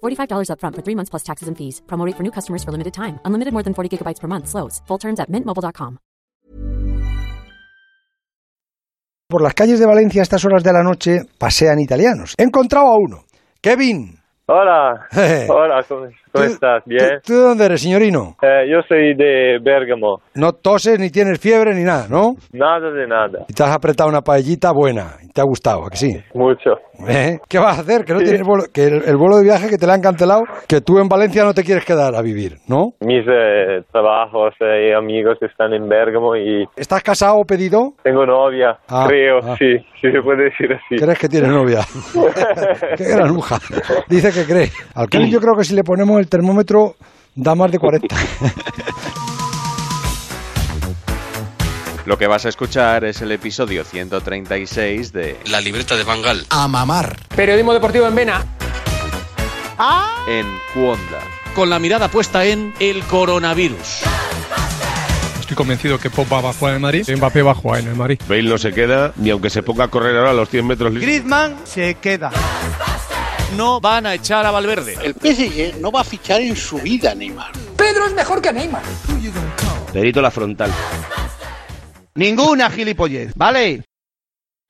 $45 upfront for three months plus taxes and fees. Promo rate for new customers for limited time. Unlimited more than 40 gigabytes per month. Slows. Full terms at mintmobile.com. Por las calles de Valencia a estas horas de la noche pasean italianos. He encontrado a uno. Kevin. Hola, hola, ¿cómo, cómo ¿Tú- estás? Bien. ¿Tú, tú de dónde eres, señorino? Eh, yo soy de Bérgamo. No toses ni tienes fiebre ni nada, ¿no? Nada de nada. Y te has apretado una paellita buena. Y te ha gustado, ¿a que sí? Mucho. ¿Eh? ¿Qué vas a hacer? Que no tienes vuelo, que el, el vuelo de viaje que te le han cancelado, que tú en Valencia no te quieres quedar a vivir, ¿no? Mis eh, trabajos eh, y amigos están en Bérgamo y ¿Estás casado o pedido? tengo novia, Ah, creo, ah. sí, sí se puede decir así. ¿Crees que tienes novia? Qué granuja. Dice que cree. Al Kevin yo creo que si le ponemos el termómetro da más de 40. Lo que vas a escuchar es el episodio 136 de La libreta de Bangal. a mamar. Periodismo deportivo en Vena. En Cuonda. Con la mirada puesta en el coronavirus. Estoy convencido que Pogba va a jugar en el Madrid. Mbappé va a jugar en el Madrid. Bale no se queda ni aunque se ponga a correr ahora a los 100 metros. Griezmann se queda. No van a echar a Valverde. El PSG no va a fichar en su vida, Neymar. Perito la frontal. Ninguna gilipollez, ¿vale?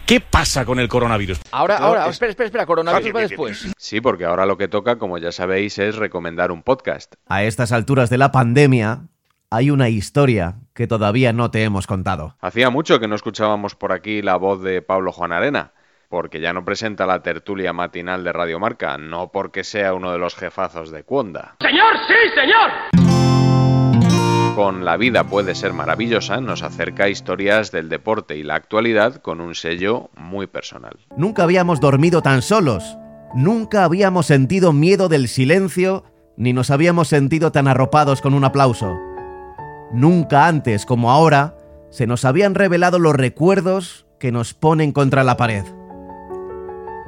¿Qué pasa con el coronavirus? Ahora, ahora, espera, espera, espera, coronavirus va después. Sí, porque ahora lo que toca, como ya sabéis, es recomendar un podcast. A estas alturas de la pandemia, hay una historia que todavía no te hemos contado. Hacía mucho que no escuchábamos por aquí la voz de Pablo Juan Arena, porque ya no presenta la tertulia matinal de Radio Marca, no porque sea uno de los jefazos de Cuonda. ¡Señor, sí, señor! Con La vida puede ser maravillosa nos acerca historias del deporte y la actualidad con un sello muy personal. Nunca habíamos dormido tan solos. Nunca habíamos sentido miedo del silencio, ni nos habíamos sentido tan arropados con un aplauso. Nunca antes como ahora se nos habían revelado los recuerdos que nos ponen contra la pared.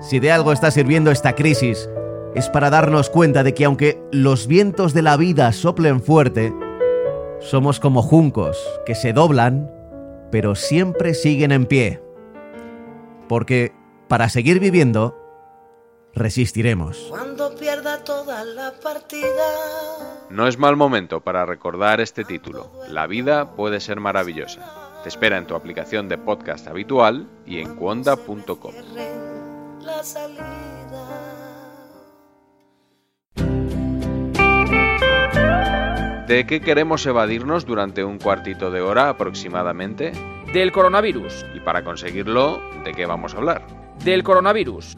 Si de algo está sirviendo esta crisis, es para darnos cuenta de que aunque los vientos de la vida soplen fuerte, somos como juncos que se doblan, pero siempre siguen en pie. Porque para seguir viviendo, resistiremos. Cuando pierda toda la partida. No es mal momento para recordar este título. La vida puede ser maravillosa. Te espera en tu aplicación de podcast habitual y en cuonda.com. La salida. ¿De qué queremos evadirnos durante un cuartito de hora aproximadamente? Del coronavirus. Y para conseguirlo, ¿de qué vamos a hablar? Del coronavirus.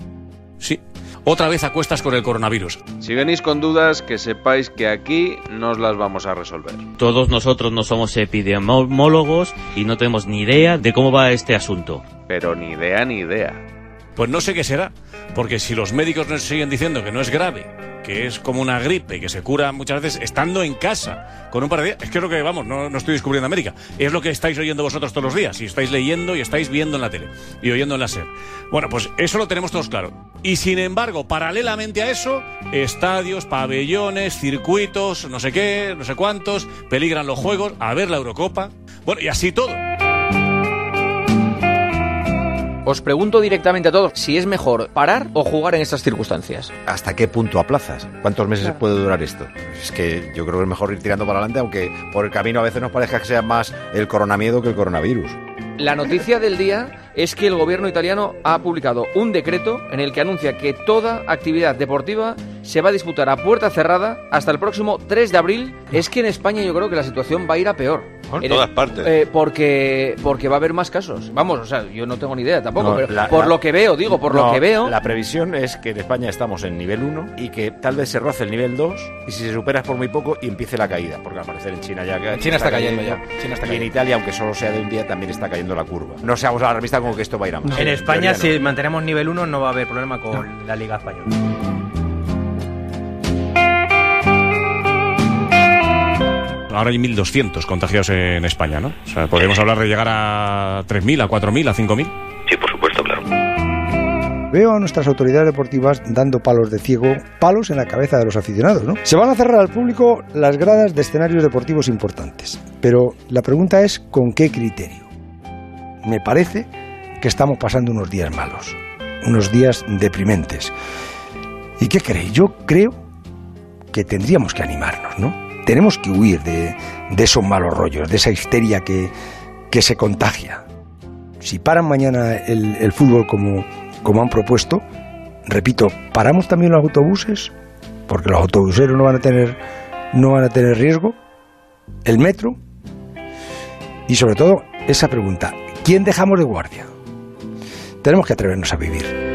Sí. Otra vez a cuestas con el coronavirus. Si venís con dudas, que sepáis que aquí nos las vamos a resolver. Todos nosotros no somos epidemiólogos y no tenemos ni idea de cómo va este asunto. Pero ni idea ni idea. Pues no sé qué será, porque si los médicos nos siguen diciendo que no es grave, que es como una gripe, que se cura muchas veces estando en casa, con un par de días, es que es lo que, vamos, no, no estoy descubriendo América, es lo que estáis oyendo vosotros todos los días, y estáis leyendo y estáis viendo en la tele, y oyendo en la SER. Bueno, pues eso lo tenemos todos claro. Y sin embargo, paralelamente a eso, estadios, pabellones, circuitos, no sé qué, no sé cuántos, peligran los juegos, a ver la Eurocopa, bueno, y así todo. Os pregunto directamente a todos si es mejor parar o jugar en estas circunstancias. ¿Hasta qué punto aplazas? ¿Cuántos meses puede durar esto? Es que yo creo que es mejor ir tirando para adelante, aunque por el camino a veces nos parezca que sea más el coronamiedo que el coronavirus. La noticia del día es que el gobierno italiano ha publicado un decreto en el que anuncia que toda actividad deportiva se va a disputar a puerta cerrada hasta el próximo 3 de abril. Es que en España yo creo que la situación va a ir a peor. En todas partes. Eh, porque, porque va a haber más casos. Vamos, o sea, yo no tengo ni idea tampoco, No, pero la- por la- lo que veo, digo, por No, lo que veo. La previsión es que en España estamos en nivel 1 y que tal vez se roce el nivel 2 y si se supera es por muy poco y empiece la caída, porque al parecer en China ya China está cayendo ya, China está y en cayendo. Italia, aunque solo sea de un día, también está cayendo la curva. No seamos alarmistas como que esto va a ir a más. En España, teoría no. si mantenemos nivel 1, no va a haber problema con la Liga Española. Ahora hay 1.200 contagiados en España, ¿no? O sea, podríamos hablar de llegar a 3.000, a 4.000, a 5.000. Sí, por supuesto, claro. Veo a nuestras autoridades deportivas dando palos de ciego, palos en la cabeza de los aficionados, ¿no? Se van a cerrar al público las gradas de escenarios deportivos importantes, pero la pregunta es ¿con qué criterio? Me parece que estamos pasando unos días malos, unos días deprimentes. ¿Y qué creéis? Yo creo que tendríamos que animarnos, ¿no? Tenemos que huir de, esos malos rollos, de esa histeria que, que se contagia. Si paran mañana el, el fútbol como, como han propuesto, repito, ¿paramos también los autobuses? Porque los autobuseros no van a tener, no van a tener riesgo. ¿El metro? Y sobre todo, esa pregunta, ¿quién dejamos de guardia? Tenemos que atrevernos a vivir.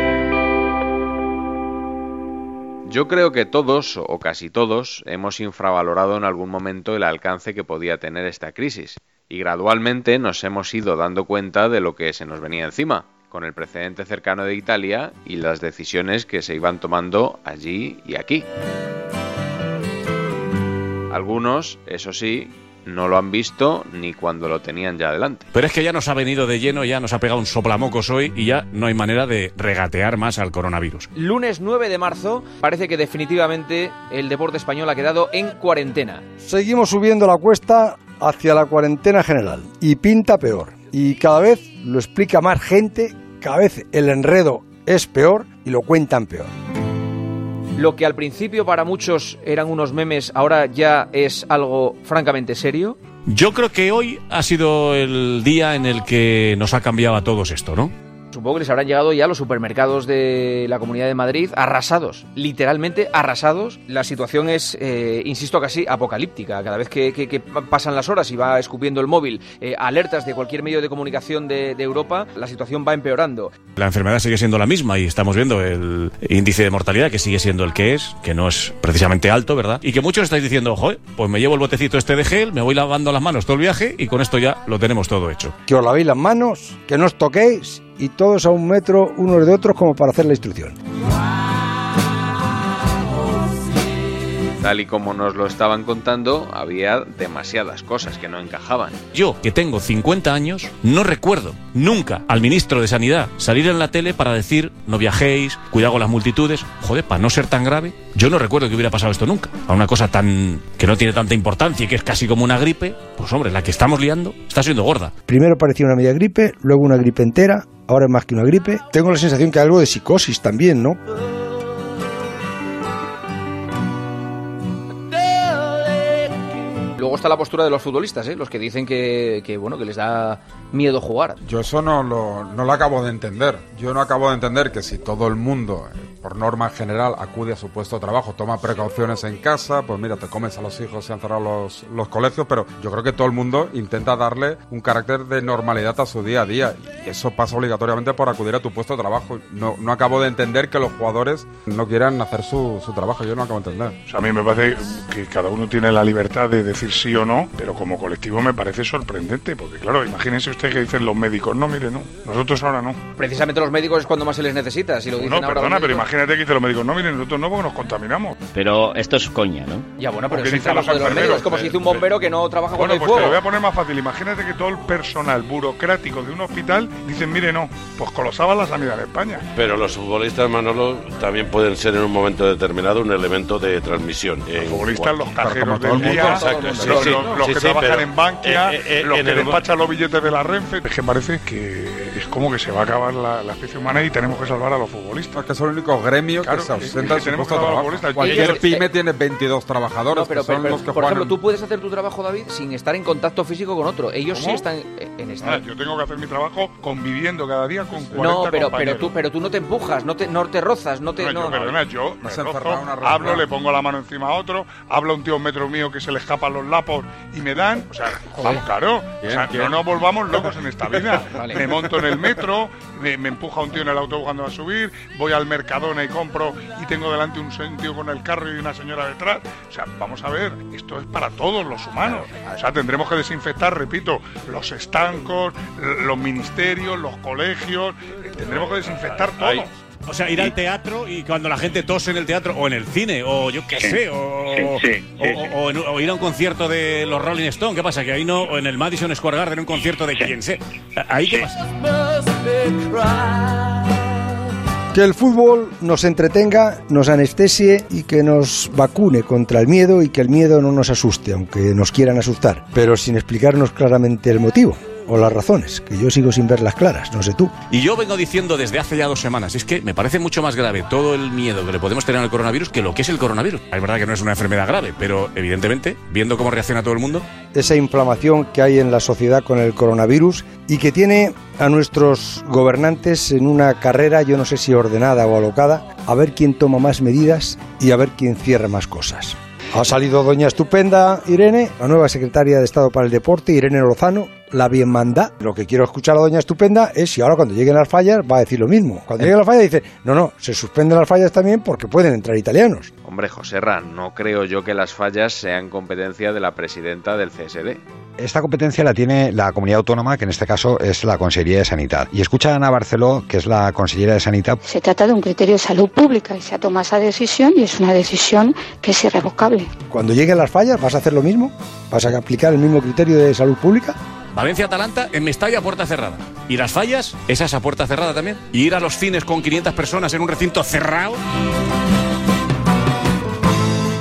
Yo creo que todos, o casi todos, hemos infravalorado en algún momento el alcance que podía tener esta crisis, y gradualmente nos hemos ido dando cuenta de lo que se nos venía encima, con el precedente cercano de Italia y las decisiones que se iban tomando allí y aquí. Algunos, eso sí, no lo han visto ni cuando lo tenían ya delante. Pero es que ya nos ha venido de lleno, ya nos ha pegado un soplamocos hoy y ya no hay manera de regatear más al coronavirus. Lunes 9 de marzo, parece que definitivamente el deporte español ha quedado en cuarentena. Seguimos subiendo la cuesta hacia la cuarentena general y pinta peor. Y cada vez lo explica más gente, cada vez el enredo es peor y lo cuentan peor. Lo que al principio para muchos eran unos memes, ahora ya es algo francamente serio. Yo creo que hoy ha sido el día en el que nos ha cambiado a todos esto, ¿no? Supongo que les habrán llegado ya los supermercados de la Comunidad de Madrid arrasados, literalmente arrasados. La situación es, eh, insisto, casi apocalíptica. Cada vez que, que- que pasan las horas y va escupiendo el móvil eh, alertas de cualquier medio de comunicación de, de Europa, la situación va empeorando. La enfermedad sigue siendo la misma y estamos viendo el índice de mortalidad que sigue siendo el que es, que no es precisamente alto, ¿verdad? Y que muchos estáis diciendo, joder, pues me llevo el botecito este de gel, me voy lavando las manos todo el viaje y con esto ya lo tenemos todo hecho. Que os lavéis las manos, que no os toquéis y todos a un metro unos de otros como para hacer la instrucción. Tal y como nos lo estaban contando, había demasiadas cosas que no encajaban. Yo, que tengo 50 años, no recuerdo nunca al ministro de Sanidad salir en la tele para decir no viajéis, cuidado con las multitudes. Joder, para no ser tan grave, yo no recuerdo que hubiera pasado esto nunca. A una cosa tan que no tiene tanta importancia y que es casi como una gripe, pues hombre, la que estamos liando está siendo gorda. Primero parecía una media gripe, luego una gripe entera, ahora es más que una gripe. Tengo la sensación que hay algo de psicosis también, ¿no? Luego está la postura de los futbolistas, ¿eh? los que dicen que, que, bueno que les da miedo jugar. Yo eso no lo, no lo acabo de entender. Yo no acabo de entender que si todo el mundo, eh, por norma general, acude a su puesto de trabajo, toma precauciones en casa, pues mira, te comes a los hijos, se han cerrado los, los colegios, pero yo creo que todo el mundo intenta darle un carácter de normalidad a su día a día. Y eso pasa obligatoriamente por acudir a tu puesto de trabajo. No, no acabo de entender que los jugadores no quieran hacer su, su trabajo. Yo no acabo de entender. O sea, a mí me parece que cada uno tiene la libertad de decir sí o no, pero como colectivo me parece sorprendente, porque claro, imagínense usted que dicen los médicos, no, mire, no, nosotros ahora no. Precisamente los médicos es cuando más se les necesita, si lo dicen No, ahora perdona, pero imagínate que dicen los médicos, no, miren, nosotros no, porque nos contaminamos. Pero esto es coña, ¿no? Ya, bueno, pero Porque es el trabajo de los médicos, es como eh, si dice un bombero que no trabaja Bueno, con el pues te lo voy a poner más fácil. Imagínate que todo el personal burocrático de un hospital dicen, mire, no, pues colosaba la sanidad en España. Pero los futbolistas, Manolo, también pueden ser en un momento determinado un elemento de transmisión. Los futbolistas, los cajeros todo el del mundo, día, los, sí, los- sí, los sí, que sí, trabajan pero, en Bankia, eh, eh, los en que despachan los billetes de la Renfe. Es que parece que como que se va a acabar la, la especie humana y tenemos que salvar a los futbolistas. que son el único gremio Claro, que se es- es ausenta que de su tenemos puesto de que salvar a los futbolistas. Cualquier pyme tiene 22 trabajadores No, pero, que son pero- los que por juegan ejemplo, en- tú puedes hacer tu trabajo, David, sin estar en contacto físico con otro. Ellos sí ¿Cómo? están. eh, en Ah, esta. yo tengo que hacer mi trabajo conviviendo cada día con 40 No, pero, pero tú, pero tú no te empujas, no te, no te rozas, no te. No, yo, perdona, yo me rozo, una hablo, le pongo la mano encima a otro, habla un tío un metro mío que se le escapan los lapos y me dan, o sea, vamos, claro, o sea, no nos volvamos locos en esta vida. Me monto en el metro, me, me empuja un tío en el autobús cuando va a subir, voy al Mercadona y compro y tengo delante un tío con el carro y una señora detrás. O sea, vamos a ver, esto es para todos los humanos. O sea, tendremos que desinfectar, repito, los estancos, los ministerios, los colegios, eh, tendremos que desinfectar todo. O sea, ir al teatro y cuando la gente tose en el teatro o en el cine o yo qué Sí. sé, o, Sí, sí, o- sí, o- sí. o en- o ir a un concierto de los Rolling Stones. ¿Qué pasa? Que ahí no, o en el Madison Square Garden, un concierto de quien sea. ¿Ahí qué pasa? Que el fútbol nos entretenga, nos anestesie y que nos vacune contra el miedo y que el miedo no nos asuste, aunque nos quieran asustar, pero sin explicarnos claramente el motivo o las razones, que yo sigo sin verlas claras, no sé tú. Y yo vengo diciendo desde hace ya dos semanas, es que me parece mucho más grave todo el miedo que le podemos tener al coronavirus que lo que es el coronavirus. Es verdad que no es una enfermedad grave, pero evidentemente, viendo cómo reacciona todo el mundo, Esa inflamación que hay en la sociedad con el coronavirus y que tiene a nuestros gobernantes en una carrera, yo no sé si ordenada o alocada, a ver quién toma más medidas y a ver quién cierra más cosas. Ha salido doña estupenda Irene, la nueva secretaria de Estado para el Deporte, Irene Lozano, la bien manda. Lo que quiero escuchar a doña estupenda es si ahora cuando lleguen las fallas va a decir lo mismo. Cuando lleguen las fallas dice, no, no, se suspenden las fallas también porque pueden entrar italianos. Hombre, Joserra, no creo yo que las fallas sean competencia de la presidenta del CSD. Esta competencia la tiene la comunidad autónoma, que en este caso es la Consellería de Sanidad. Y escucha a Ana Barceló, que es la consellera de Sanidad. Se trata de un criterio de salud pública y se ha tomado esa decisión y es una decisión que es irrevocable. Cuando lleguen las fallas, ¿vas a hacer lo mismo? ¿Vas a aplicar el mismo criterio de salud pública? Valencia-Atalanta en Mestalla a puerta cerrada. ¿Y las fallas? ¿Esas a puerta cerrada también? ¿Y ir a los cines con 500 personas en un recinto cerrado?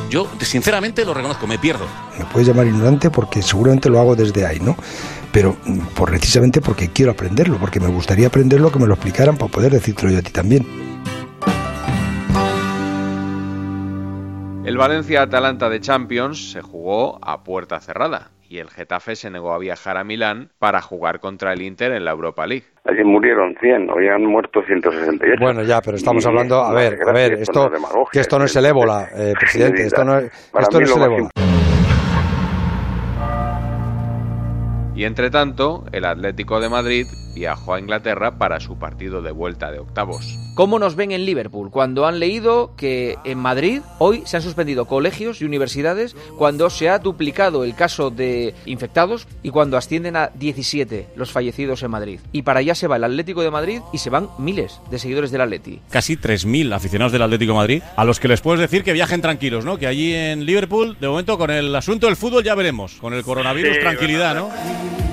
Yo, sinceramente, lo reconozco, me pierdo. Me puedes llamar ignorante porque seguramente lo hago desde ahí, ¿no? Pero mm, por, precisamente porque quiero aprenderlo, porque me gustaría aprenderlo, que me lo explicaran para poder decírtelo yo a ti también. El Valencia-Atalanta de Champions se jugó a puerta cerrada y el Getafe se negó a viajar a Milán para jugar contra el Inter en la Europa League. Allí murieron 100, hoy han muerto 168. Bueno, ya, pero estamos hablando, a ver, a ver, esto que esto no es el ébola, eh, presidente, esto no esto no es el ébola. Y entre tanto, el Atlético de Madrid viajó a Inglaterra para su partido de vuelta de octavos. ¿Cómo nos ven en Liverpool? Cuando han leído que en Madrid hoy se han suspendido colegios y universidades, cuando se ha duplicado el caso de infectados y cuando ascienden a 17 los fallecidos en Madrid. Y para allá se va el Atlético de Madrid y se van miles de seguidores del Atleti. Casi 3.000 aficionados del Atlético de Madrid, a los que les puedes decir que viajen tranquilos, ¿no? Que allí en Liverpool, de momento, con el asunto del fútbol ya veremos. Con el coronavirus, Sí, tranquilidad, ¿no?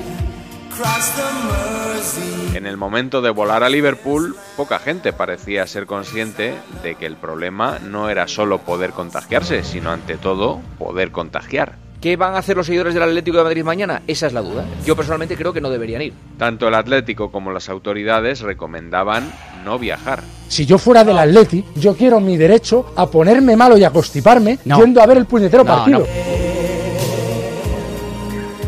En el momento de volar a Liverpool, poca gente parecía ser consciente de que el problema no era solo poder contagiarse, sino ante todo poder contagiar. ¿Qué van a hacer los seguidores del Atlético de Madrid mañana? Esa es la duda. Yo personalmente creo que no deberían ir. Tanto el Atlético como las autoridades recomendaban no viajar. Si yo fuera del Atleti, yo quiero mi derecho a ponerme malo y a constiparme yendo a ver el puñetero No, partido. no.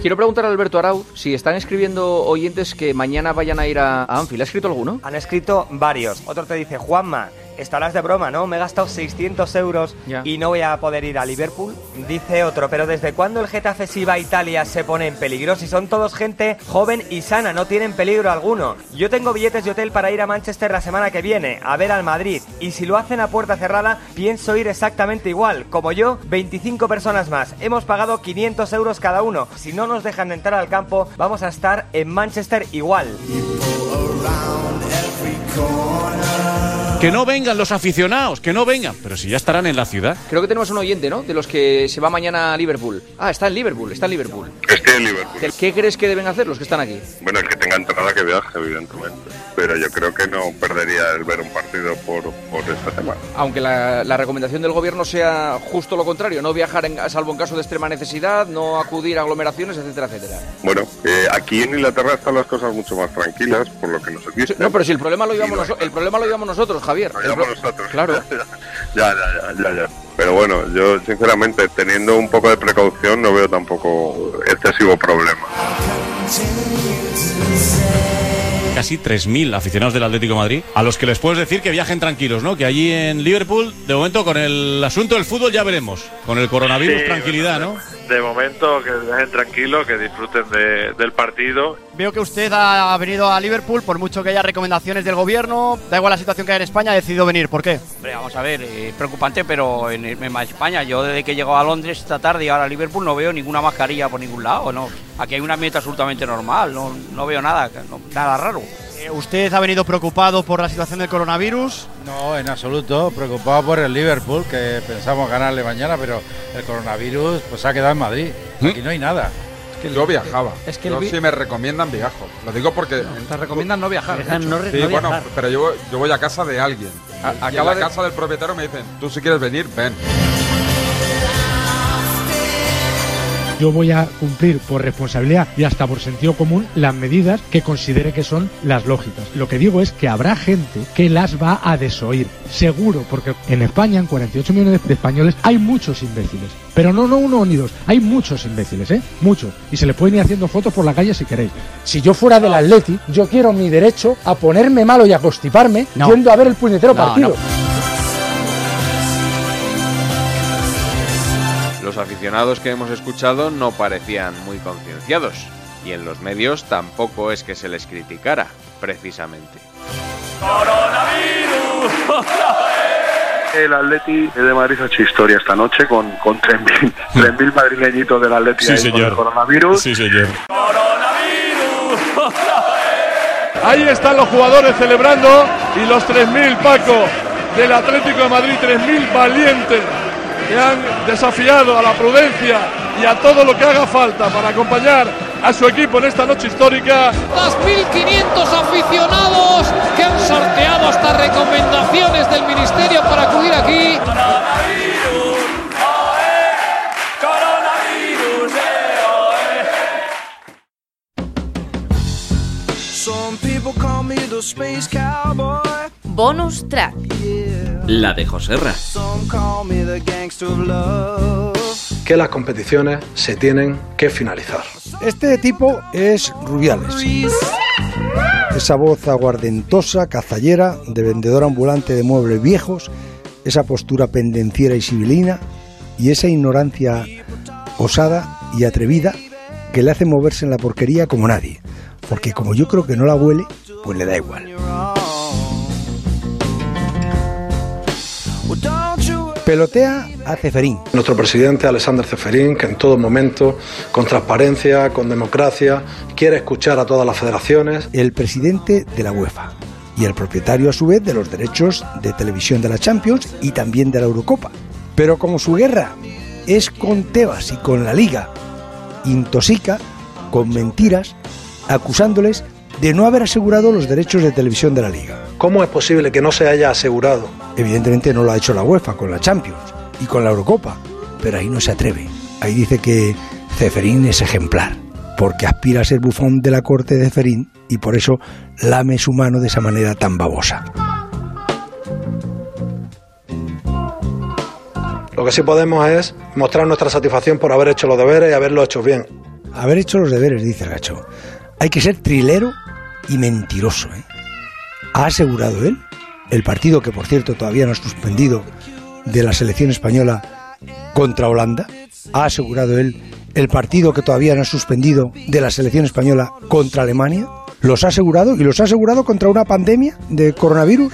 Quiero preguntar a Alberto Arauz si están escribiendo oyentes que mañana vayan a ir a, a Anfield. ¿Ha escrito alguno? Han escrito varios. Otro te dice, Juanma, estarás de broma, ¿no? Me he gastado 600 euros y no voy a poder ir a Liverpool. Dice otro, pero ¿desde cuándo el Getafe si va a Italia se pone en peligro? Si son todos gente joven y sana, no tienen peligro alguno. Yo tengo billetes de hotel para ir a Manchester la semana que viene, a ver al Madrid. Y si lo hacen a puerta cerrada, pienso ir exactamente igual. Como yo, 25 personas más. Hemos pagado 500 euros cada uno. Si no nos dejan entrar al campo, vamos a estar en Manchester igual. Que no vengan los aficionados, que no vengan. Pero si ya estarán en la ciudad. Creo que tenemos un oyente, ¿no? De los que se va mañana a Liverpool. Ah, está en Liverpool, está en Liverpool. Estoy en Liverpool. ¿Qué, crees que deben hacer los que están aquí? Bueno, el que tenga entrada que viaje, evidentemente. Pero yo creo que no perdería el ver un partido por, por esta semana. Aunque la, la recomendación del gobierno sea justo lo contrario, no viajar en, salvo en caso de extrema necesidad, no acudir a aglomeraciones, etcétera, etcétera. Bueno, eh, aquí en Inglaterra están las cosas mucho más tranquilas, por lo que nos. No, pero si el problema lo llevamos, noso- el problema lo llevamos nosotros, Javier. Pro- nosotros. Claro. ya, ya, ya. Pero bueno, yo sinceramente, teniendo un poco de precaución, no veo tampoco excesivo problema. Casi 3.000 aficionados del Atlético de Madrid, a los que les puedes decir que viajen tranquilos, ¿no? Que allí en Liverpool, de momento, con el asunto del fútbol ya veremos. Con el coronavirus, Sí, tranquilidad, ¿no? De momento, que dejen tranquilo, que disfruten de- del partido. Veo que usted ha venido a Liverpool, por mucho que haya recomendaciones del gobierno, da igual la situación que hay en España, ha decidido venir. ¿Por qué? Hombre, vamos a ver, es preocupante, pero en, en España, yo desde que llego a Londres esta tarde y ahora a Liverpool no veo ninguna mascarilla por ningún lado, ¿no? Aquí hay un ambiente absolutamente normal, no, no veo nada, no- nada raro. ¿Usted ha venido preocupado por la situación del coronavirus? No, en absoluto. Preocupado por el Liverpool, que pensamos ganarle mañana, pero el coronavirus pues ha quedado en Madrid. Aquí no hay nada. Es que yo viajaba. Es que yo vi- me recomiendan viajo. Lo digo porque. Te recomiendan no viajar. Dejan no Sí, no bueno, viajar. pero yo, yo voy a casa de alguien. A- acaba la de- casa del propietario me dicen, tú si quieres venir, ven. Yo voy a cumplir por responsabilidad y hasta por sentido común las medidas que considere que son las lógicas. Lo que digo es que habrá gente que las va a desoír, seguro, porque en España, en 48 millones de españoles, hay muchos imbéciles. Pero no, no uno ni dos, hay muchos imbéciles, ¿eh? Muchos. Y se les pueden ir haciendo fotos por la calle si queréis. Si yo fuera del Atleti, yo quiero mi derecho a ponerme malo y a constiparme No. yendo a ver el puñetero No, partido. Los aficionados que hemos escuchado no parecían muy concienciados, y en los medios tampoco es que se les criticara, precisamente. El Atleti de Madrid ha hecho historia esta noche con, con 3.000 3.000 madrileñitos del Atleti Sí, con señor. el coronavirus. Sí, señor. Ahí están los jugadores celebrando y los 3.000 Paco del Atlético de Madrid, 3.000 valientes que han desafiado a la prudencia y a todo lo que haga falta para acompañar a su equipo en esta noche histórica. Las 1.500 aficionados que han sorteado hasta recomendaciones del Ministerio para acudir aquí. Bonus track. La de Joserra. Que las competiciones se tienen que finalizar. Este tipo es Rubiales. Esa voz aguardentosa, cazallera, de vendedor ambulante de muebles viejos, esa postura pendenciera y sibilina y esa ignorancia osada y atrevida que le hace moverse en la porquería como nadie. Porque como yo creo que no la huele, pues le da igual. Pelotea a Ceferín. Nuestro presidente Alexander Ceferín, que en todo momento, con transparencia, con democracia, quiere escuchar a todas las federaciones. el presidente de la UEFA y el propietario a su vez de los derechos de televisión de la Champions y también de la Eurocopa. Pero como su guerra es con Tebas y con la Liga, intosica con mentiras acusándoles de no haber asegurado los derechos de televisión de la Liga. ¿Cómo es posible que no se haya asegurado? Evidentemente no lo ha hecho la UEFA con la Champions y con la Eurocopa, pero ahí no se atreve. Ahí dice que Ceferín es ejemplar, porque aspira a ser bufón de la corte de Ceferín y por eso lame su mano de esa manera tan babosa. Lo que sí podemos es mostrar nuestra satisfacción por haber hecho los deberes y haberlo hecho bien. Haber hecho los deberes, dice el gacho. Hay que ser trilero y mentiroso. ¿eh? Ha asegurado él el partido que, por cierto, todavía no ha suspendido de la selección española contra Holanda. Ha asegurado él el partido que todavía no ha suspendido de la selección española contra Alemania. Los ha asegurado y los ha asegurado contra una pandemia de coronavirus.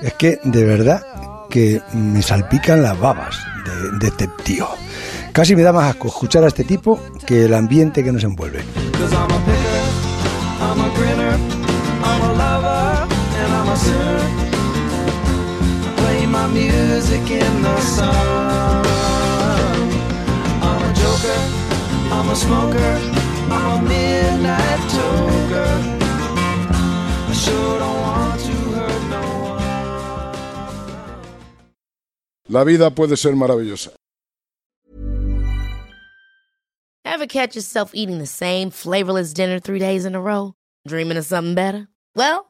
Es que, de verdad, que me salpican las babas de, este tío. Casi me da más asco escuchar a este tipo que el ambiente que nos envuelve. A sinner. Play my music in the sun. I'm a joker, I'm a smoker, I'm a midnight toker. I sure don't want to hurt no one. La vida puede ser maravillosa. Ever catch yourself eating the same flavorless dinner three days in a row? Dreaming of something better? Well,